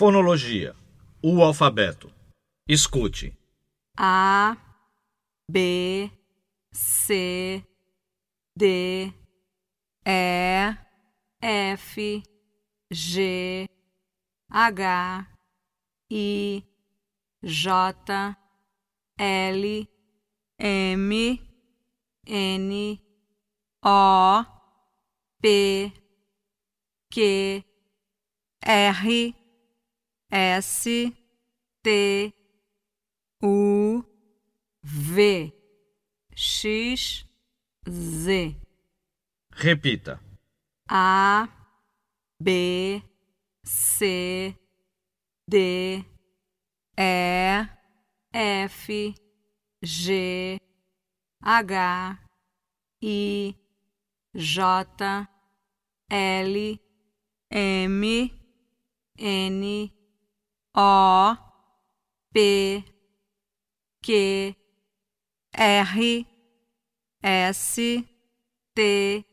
Fonologia. O alfabeto. Escute. A, B, C, D, E, F, G, H, I, J, L, M, N, O, P, Q, R, S, T, U, V, X, Z. Repita. A, B, C, D, E, F, G, H, I, J, L, M, N, O, P, Q, R, S, T,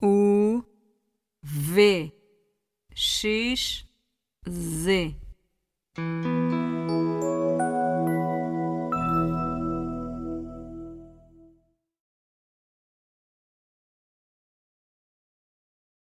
U, V, X, Z.